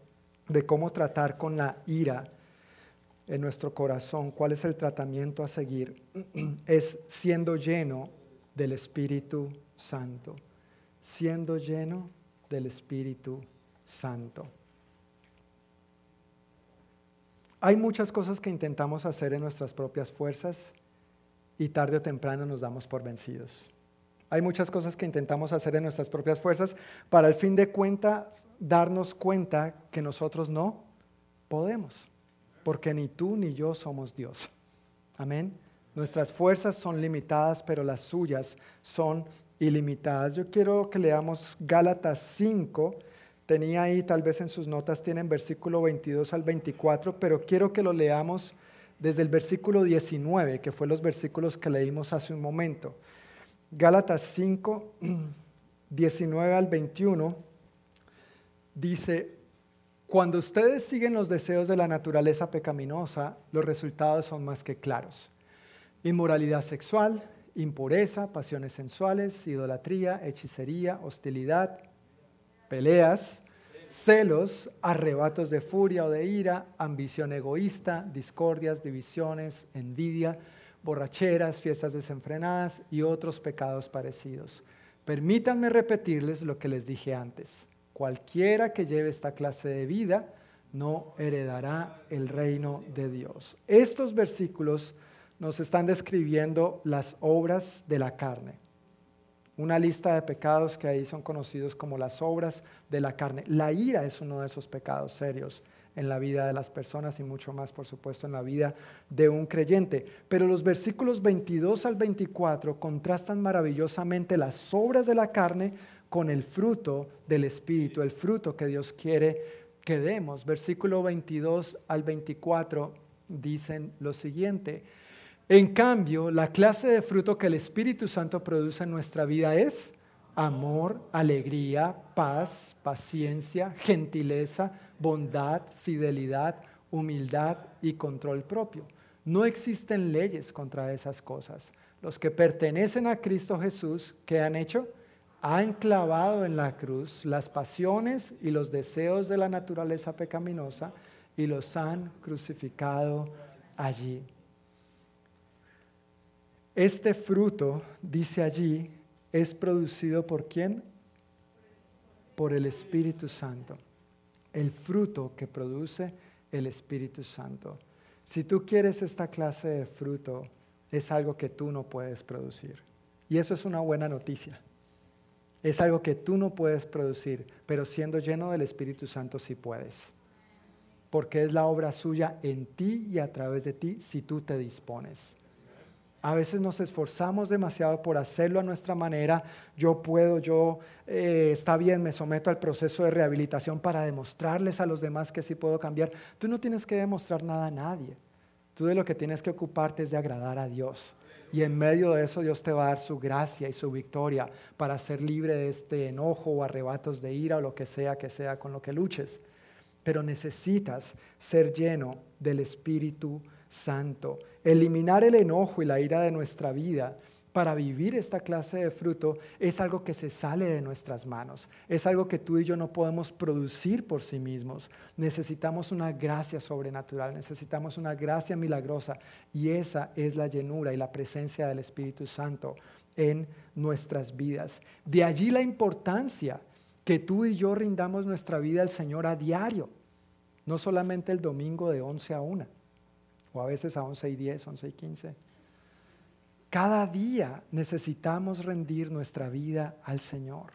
de cómo tratar con la ira en nuestro corazón, cuál es el tratamiento a seguir, es siendo lleno del Espíritu Santo, siendo lleno del Espíritu Santo. Hay muchas cosas que intentamos hacer en nuestras propias fuerzas y tarde o temprano nos damos por vencidos. Hay muchas cosas que intentamos hacer en nuestras propias fuerzas para al fin de cuentas darnos cuenta que nosotros no podemos, porque ni tú ni yo somos Dios. Amén. Nuestras fuerzas son limitadas, pero las suyas son ilimitadas. Yo quiero que leamos Gálatas 5, Tenía ahí, tal vez en sus notas tienen versículo 22 al 24, pero quiero que lo leamos desde el versículo 19, que fue los versículos que leímos hace un momento. Gálatas 5, 19 al 21, dice, cuando ustedes siguen los deseos de la naturaleza pecaminosa, los resultados son más que claros. Inmoralidad sexual, impureza, pasiones sensuales, idolatría, hechicería, hostilidad peleas, celos, arrebatos de furia o de ira, ambición egoísta, discordias, divisiones, envidia, borracheras, fiestas desenfrenadas y otros pecados parecidos. Permítanme repetirles lo que les dije antes. Cualquiera que lleve esta clase de vida no heredará el reino de Dios. Estos versículos nos están describiendo las obras de la carne. Una lista de pecados que ahí son conocidos como las obras de la carne. La ira es uno de esos pecados serios en la vida de las personas y mucho más, por supuesto, en la vida de un creyente. Pero los versículos 22 al 24 contrastan maravillosamente las obras de la carne con el fruto del Espíritu, el fruto que Dios quiere que demos. Versículo 22 al 24 dicen lo siguiente. En cambio, la clase de fruto que el Espíritu Santo produce en nuestra vida es amor, alegría, paz, paciencia, gentileza, bondad, fidelidad, humildad y control propio. No existen leyes contra esas cosas. Los que pertenecen a Cristo Jesús, ¿qué han hecho? Han clavado en la cruz las pasiones y los deseos de la naturaleza pecaminosa y los han crucificado allí. Este fruto, dice allí, es producido por quién? Por el Espíritu Santo. El fruto que produce el Espíritu Santo. Si tú quieres esta clase de fruto, es algo que tú no puedes producir. Y eso es una buena noticia. Es algo que tú no puedes producir, pero siendo lleno del Espíritu Santo sí puedes. Porque es la obra suya en ti y a través de ti si tú te dispones. A veces nos esforzamos demasiado por hacerlo a nuestra manera. Yo puedo, yo eh, está bien, me someto al proceso de rehabilitación para demostrarles a los demás que sí puedo cambiar. Tú no tienes que demostrar nada a nadie. Tú de lo que tienes que ocuparte es de agradar a Dios. Y en medio de eso Dios te va a dar su gracia y su victoria para ser libre de este enojo o arrebatos de ira o lo que sea que sea con lo que luches. Pero necesitas ser lleno del Espíritu Santo eliminar el enojo y la ira de nuestra vida para vivir esta clase de fruto es algo que se sale de nuestras manos, es algo que tú y yo no podemos producir por sí mismos. Necesitamos una gracia sobrenatural, necesitamos una gracia milagrosa y esa es la llenura y la presencia del Espíritu Santo en nuestras vidas. De allí la importancia que tú y yo rindamos nuestra vida al Señor a diario, no solamente el domingo de 11 a 1 o a veces a 11 y 10, 11 y 15. Cada día necesitamos rendir nuestra vida al Señor,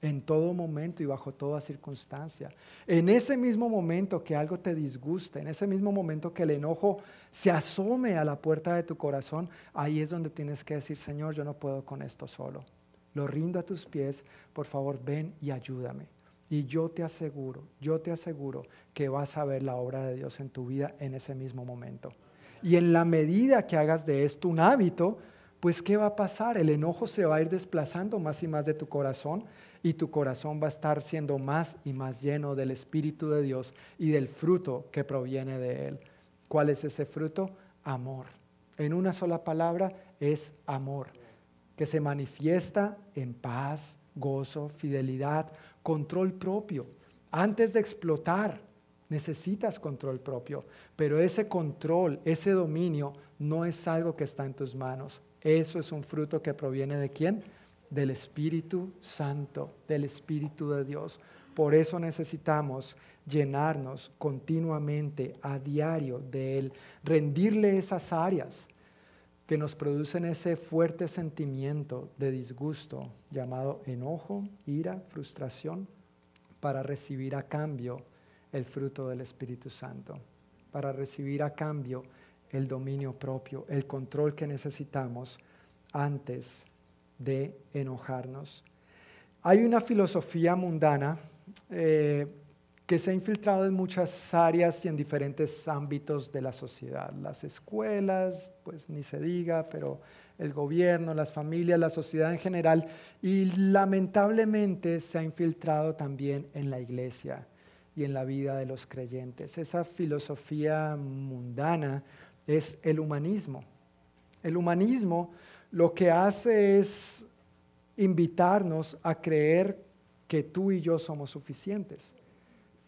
en todo momento y bajo toda circunstancia. En ese mismo momento que algo te disguste, en ese mismo momento que el enojo se asome a la puerta de tu corazón, ahí es donde tienes que decir, Señor, yo no puedo con esto solo. Lo rindo a tus pies, por favor, ven y ayúdame. Y yo te aseguro, yo te aseguro que vas a ver la obra de Dios en tu vida en ese mismo momento. Y en la medida que hagas de esto un hábito, pues ¿qué va a pasar? El enojo se va a ir desplazando más y más de tu corazón y tu corazón va a estar siendo más y más lleno del Espíritu de Dios y del fruto que proviene de Él. ¿Cuál es ese fruto? Amor. En una sola palabra es amor, que se manifiesta en paz, gozo, fidelidad, control propio. Antes de explotar, necesitas control propio, pero ese control, ese dominio, no es algo que está en tus manos. Eso es un fruto que proviene de quién? Del Espíritu Santo, del Espíritu de Dios. Por eso necesitamos llenarnos continuamente, a diario de Él, rendirle esas áreas que nos producen ese fuerte sentimiento de disgusto llamado enojo, ira, frustración, para recibir a cambio el fruto del Espíritu Santo, para recibir a cambio el dominio propio, el control que necesitamos antes de enojarnos. Hay una filosofía mundana eh, que se ha infiltrado en muchas áreas y en diferentes ámbitos de la sociedad. Las escuelas, pues ni se diga, pero el gobierno, las familias, la sociedad en general, y lamentablemente se ha infiltrado también en la iglesia y en la vida de los creyentes. Esa filosofía mundana es el humanismo. El humanismo lo que hace es invitarnos a creer que tú y yo somos suficientes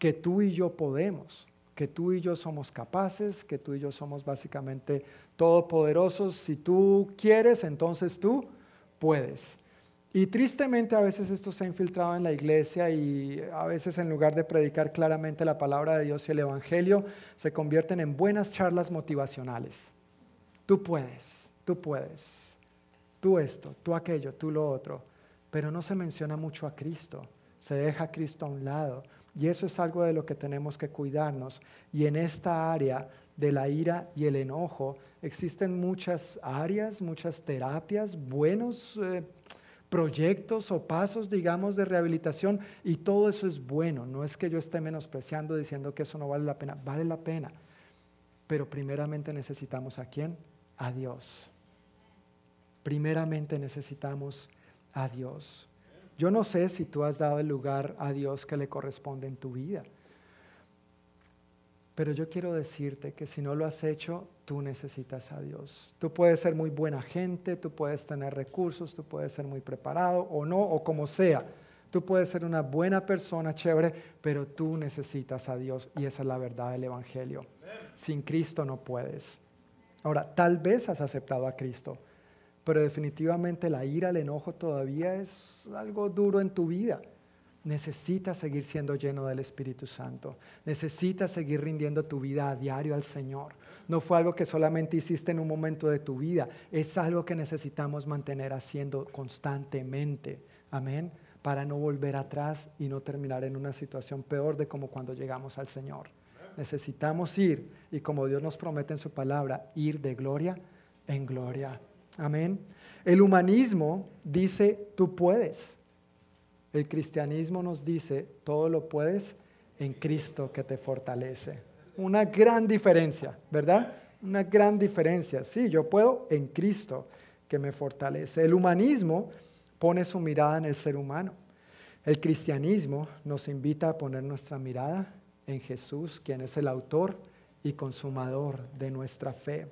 que tú y yo podemos, que tú y yo somos capaces, que tú y yo somos básicamente todopoderosos. Si tú quieres, entonces tú puedes. Y tristemente a veces esto se ha infiltrado en la iglesia y a veces en lugar de predicar claramente la palabra de Dios y el Evangelio, se convierten en buenas charlas motivacionales. Tú puedes, tú puedes, tú esto, tú aquello, tú lo otro, pero no se menciona mucho a Cristo, se deja a Cristo a un lado. Y eso es algo de lo que tenemos que cuidarnos. Y en esta área de la ira y el enojo existen muchas áreas, muchas terapias, buenos... Eh, proyectos o pasos, digamos, de rehabilitación y todo eso es bueno. No es que yo esté menospreciando diciendo que eso no vale la pena, vale la pena. Pero primeramente necesitamos a quién? A Dios. Primeramente necesitamos a Dios. Yo no sé si tú has dado el lugar a Dios que le corresponde en tu vida. Pero yo quiero decirte que si no lo has hecho, tú necesitas a Dios. Tú puedes ser muy buena gente, tú puedes tener recursos, tú puedes ser muy preparado o no, o como sea. Tú puedes ser una buena persona, chévere, pero tú necesitas a Dios y esa es la verdad del Evangelio. Sin Cristo no puedes. Ahora, tal vez has aceptado a Cristo, pero definitivamente la ira, el enojo todavía es algo duro en tu vida. Necesitas seguir siendo lleno del Espíritu Santo. Necesitas seguir rindiendo tu vida a diario al Señor. No fue algo que solamente hiciste en un momento de tu vida. Es algo que necesitamos mantener haciendo constantemente. Amén. Para no volver atrás y no terminar en una situación peor de como cuando llegamos al Señor. Necesitamos ir y como Dios nos promete en su palabra, ir de gloria en gloria. Amén. El humanismo dice, tú puedes. El cristianismo nos dice, todo lo puedes en Cristo que te fortalece. Una gran diferencia, ¿verdad? Una gran diferencia. Sí, yo puedo en Cristo que me fortalece. El humanismo pone su mirada en el ser humano. El cristianismo nos invita a poner nuestra mirada en Jesús, quien es el autor y consumador de nuestra fe.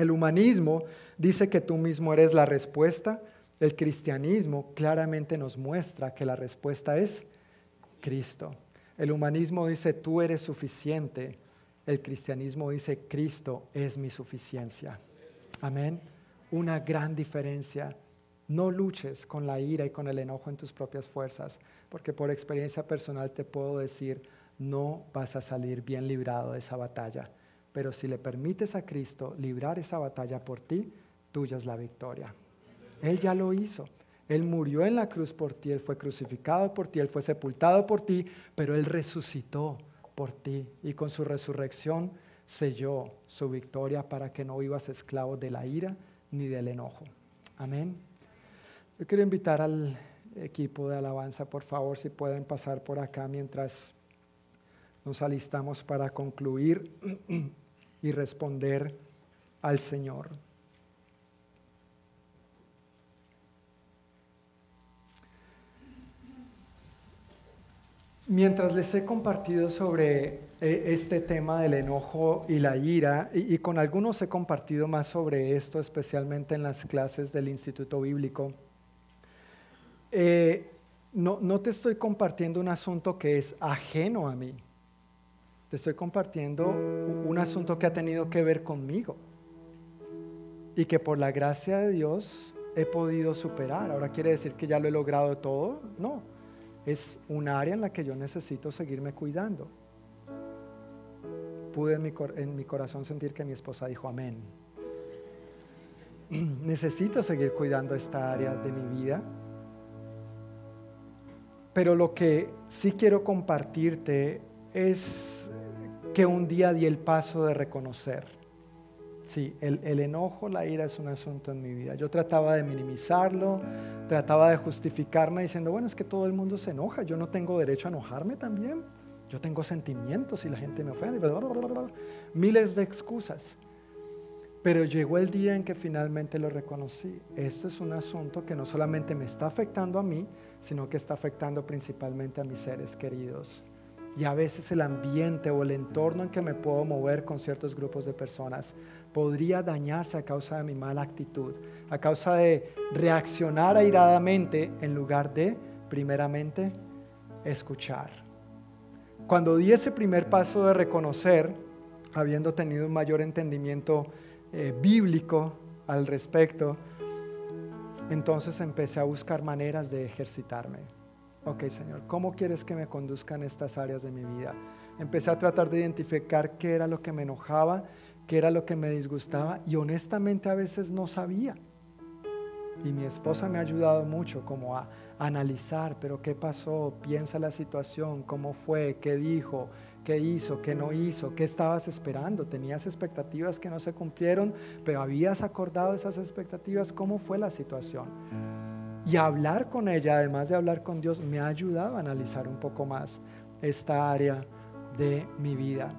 El humanismo dice que tú mismo eres la respuesta el cristianismo claramente nos muestra que la respuesta es Cristo. El humanismo dice, tú eres suficiente. El cristianismo dice, Cristo es mi suficiencia. Amén. Una gran diferencia. No luches con la ira y con el enojo en tus propias fuerzas, porque por experiencia personal te puedo decir, no vas a salir bien librado de esa batalla. Pero si le permites a Cristo librar esa batalla por ti, tuya es la victoria. Él ya lo hizo. Él murió en la cruz por ti, Él fue crucificado por ti, Él fue sepultado por ti, pero Él resucitó por ti y con su resurrección selló su victoria para que no vivas esclavo de la ira ni del enojo. Amén. Yo quiero invitar al equipo de alabanza, por favor, si pueden pasar por acá mientras nos alistamos para concluir y responder al Señor. Mientras les he compartido sobre eh, este tema del enojo y la ira, y, con algunos he compartido más sobre esto, especialmente en las clases del Instituto Bíblico, eh, no, no te estoy compartiendo un asunto que es ajeno a mí, te estoy compartiendo un asunto que ha tenido que ver conmigo y que por la gracia de Dios he podido superar. Ahora quiere decir que ya lo he logrado todo, no es un área en la que yo necesito seguirme cuidando. Pude en mi, corazón sentir que mi esposa dijo amén. Necesito seguir cuidando esta área de mi vida. Pero lo que sí quiero compartirte es que un día di el paso de reconocer Sí, el, enojo, la ira es un asunto en mi vida. Yo trataba de minimizarlo, trataba de justificarme diciendo, bueno, es que todo el mundo se enoja, yo no tengo derecho a enojarme también, yo tengo sentimientos y la gente me ofende, miles de excusas. Pero llegó el día en que finalmente lo reconocí. Esto es un asunto que no solamente me está afectando a mí, sino que está afectando principalmente a mis seres queridos y a veces el ambiente o el entorno en que me puedo mover con ciertos grupos de personas podría dañarse a causa de mi mala actitud, a causa de reaccionar airadamente en lugar de, primeramente, escuchar. Cuando di ese primer paso de reconocer, habiendo tenido un mayor entendimiento eh, bíblico al respecto, entonces empecé a buscar maneras de ejercitarme. Ok, Señor, ¿cómo quieres que me conduzcan estas áreas de mi vida? Empecé a tratar de identificar qué era lo que me enojaba, qué era lo que me disgustaba y honestamente a veces no sabía. Y mi esposa me ha ayudado mucho como a analizar, pero qué pasó, piensa la situación, cómo fue, qué dijo, qué hizo, qué no hizo, qué estabas esperando. Tenías expectativas que no se cumplieron, pero habías acordado esas expectativas, cómo fue la situación. Y hablar con ella, además de hablar con Dios, me ha ayudado a analizar un poco más esta área de mi vida.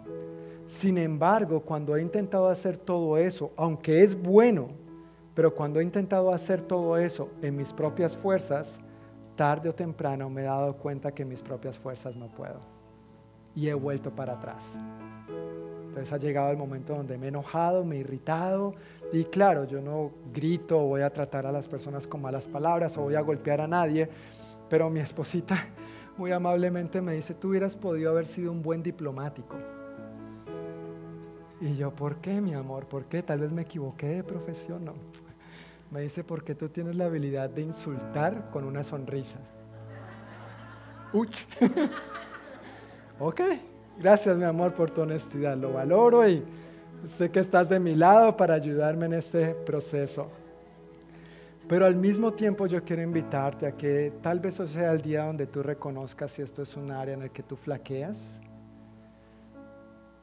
Sin embargo, cuando he intentado hacer todo eso, aunque es bueno, pero cuando he intentado hacer todo eso en mis propias fuerzas, tarde o temprano me he dado cuenta que mis propias fuerzas no puedo. Y he vuelto para atrás. Entonces ha llegado el momento donde me he enojado, me he irritado. Y claro, yo no grito voy a tratar a las personas con malas palabras o voy a golpear a nadie. Pero mi esposita muy amablemente me dice, tú hubieras podido haber sido un buen diplomático. Y yo, ¿por qué, mi amor? ¿Por qué? Tal vez me equivoqué de profesión, no. Me dice, porque tú tienes la habilidad de insultar con una sonrisa. Uch. ok, gracias, mi amor, por tu honestidad. Lo valoro y sé que estás de mi lado para ayudarme en este proceso. Pero al mismo tiempo yo quiero invitarte a que tal vez o sea el día donde tú reconozcas si esto es un área en el que tú flaqueas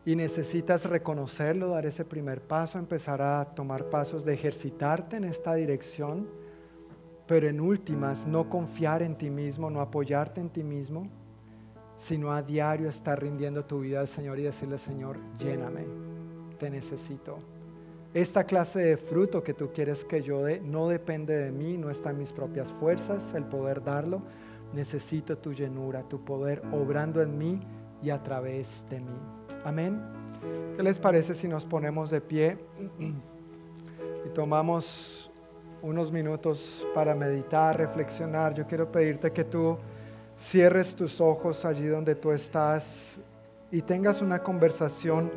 y necesitas reconocerlo, dar ese primer paso, empezar a tomar pasos de ejercitarte en esta dirección, pero en últimas no confiar en ti mismo, no apoyarte en ti mismo, sino a diario estar rindiendo tu vida al Señor y decirle, Señor, lléname, te necesito. Esta clase de fruto que tú quieres que yo dé no depende de mí, no está en mis propias fuerzas el poder darlo. Necesito tu llenura, tu poder obrando en mí y a través de mí. Amén. ¿Qué les parece si nos ponemos de pie y tomamos unos minutos para meditar, reflexionar? Yo quiero pedirte que tú cierres tus ojos allí donde tú estás y tengas una conversación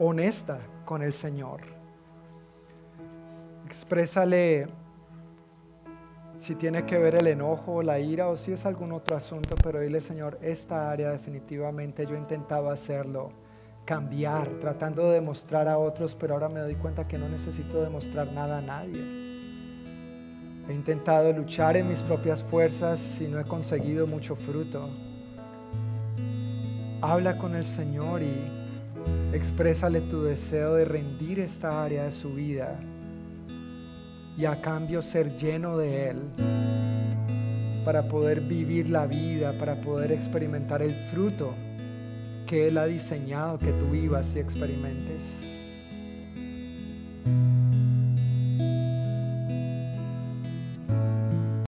honesta con el Señor. Exprésale si tiene que ver el enojo, la ira o si es algún otro asunto, pero dile Señor, esta área definitivamente yo he intentado hacerlo, cambiar, tratando de demostrar a otros, pero ahora me doy cuenta que no necesito demostrar nada a nadie. He intentado luchar en mis propias fuerzas y no he conseguido mucho fruto. Habla con el Señor y Exprésale tu deseo de rendir esta área de su vida y a cambio ser lleno de Él para poder vivir la vida, para poder experimentar el fruto que Él ha diseñado que tú vivas y experimentes.